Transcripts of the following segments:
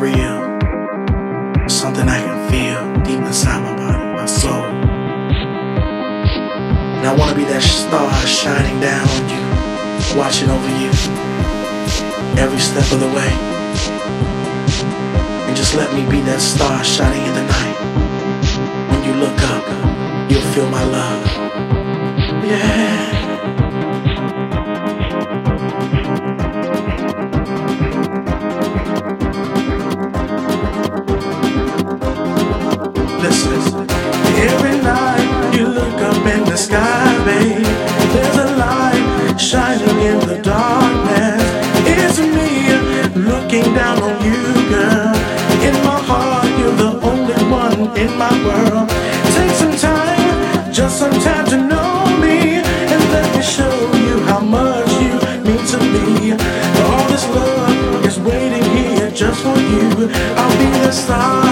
real. Something I can feel deep inside my body, my soul. And I wanna be that star shining down on you, watching over you every step of the way. And just let me be that star shining in the night. When you look up, you'll feel my love. Yeah. está.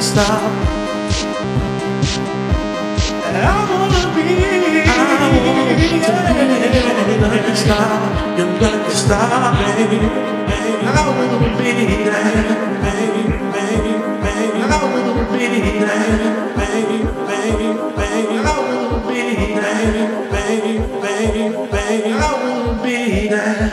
stop. I wanna be, I wanna be, yeah. let me stop, you let stop, baby. I wanna be there, baby, baby, baby. I wanna be there, baby, baby, baby. I wanna be there, baby, baby, baby. I wanna be there.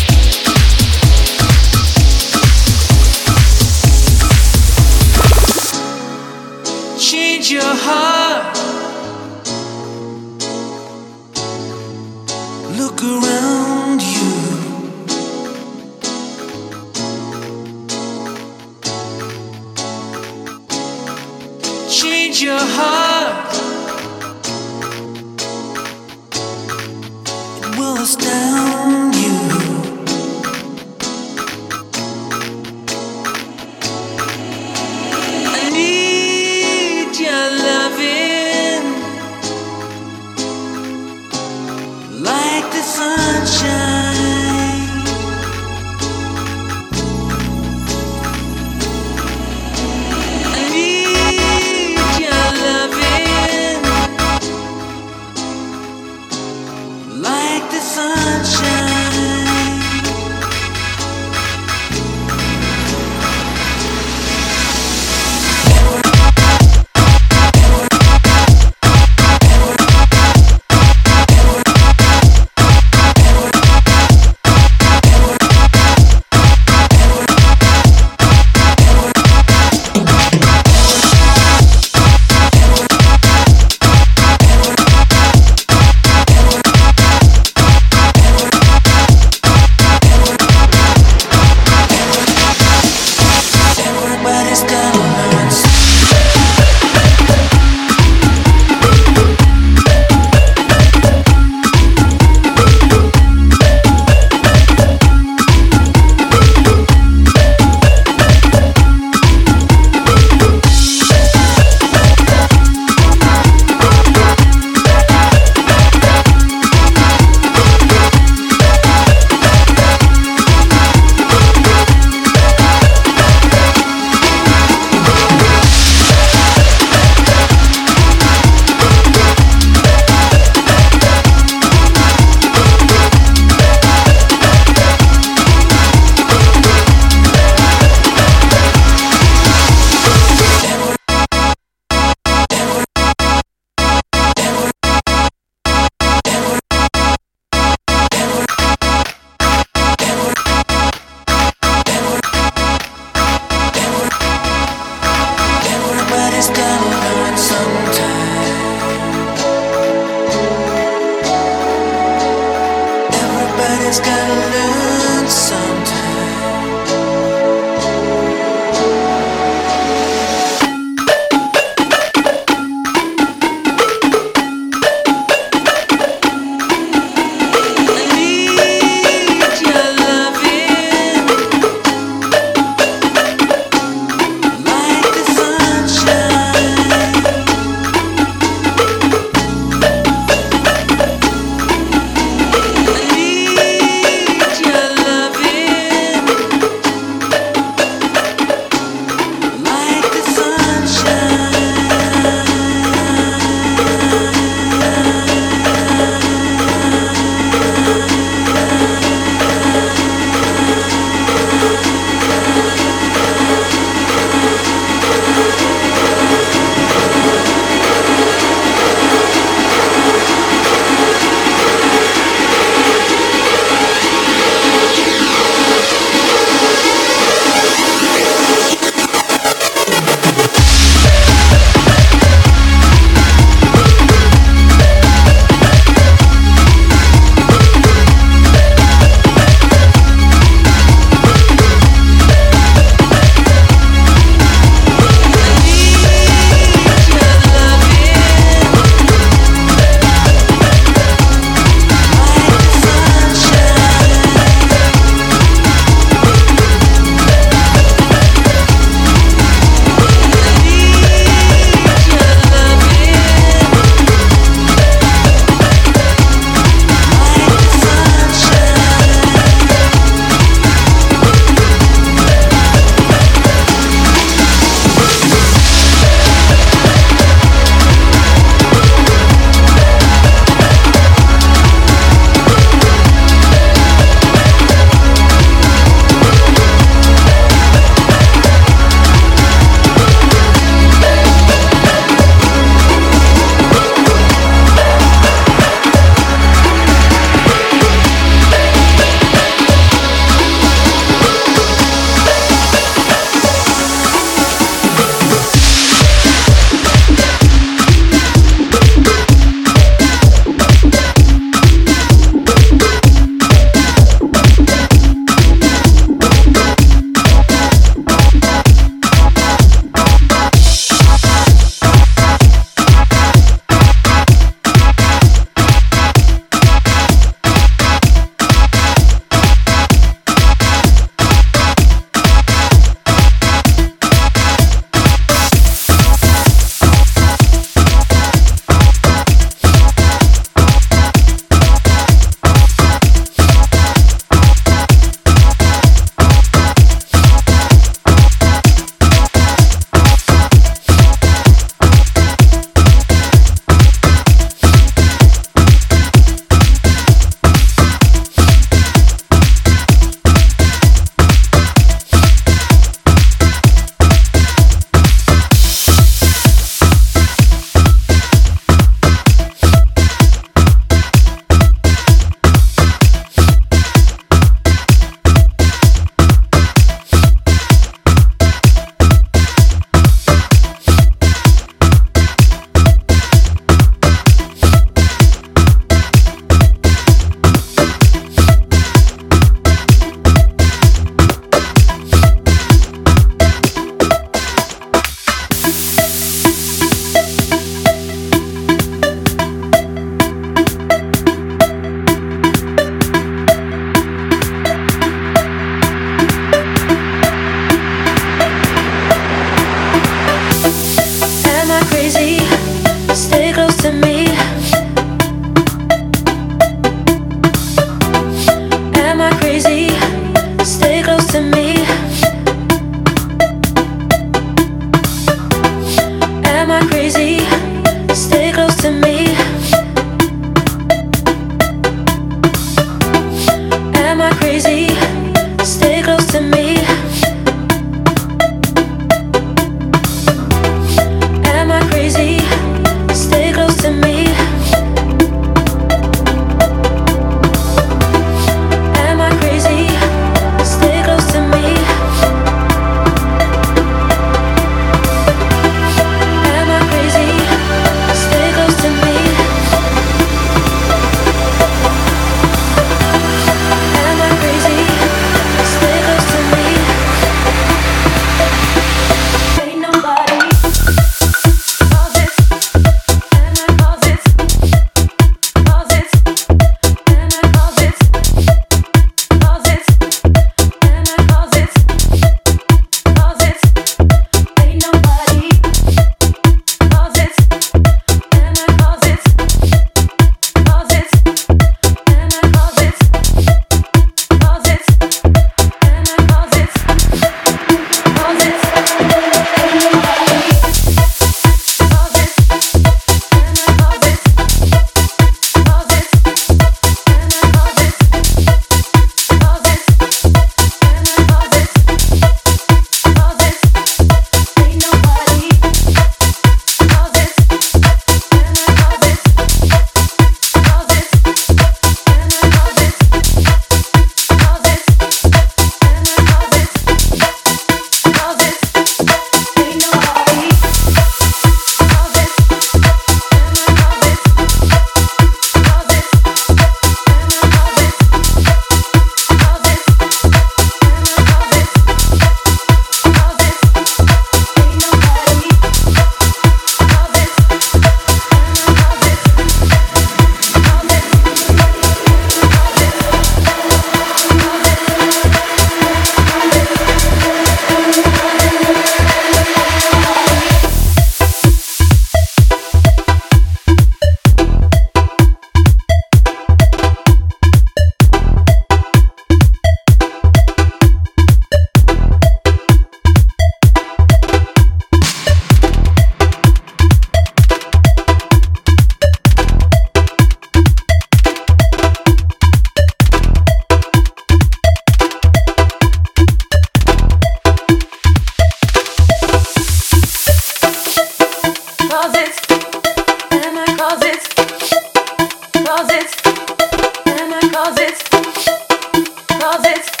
cause it's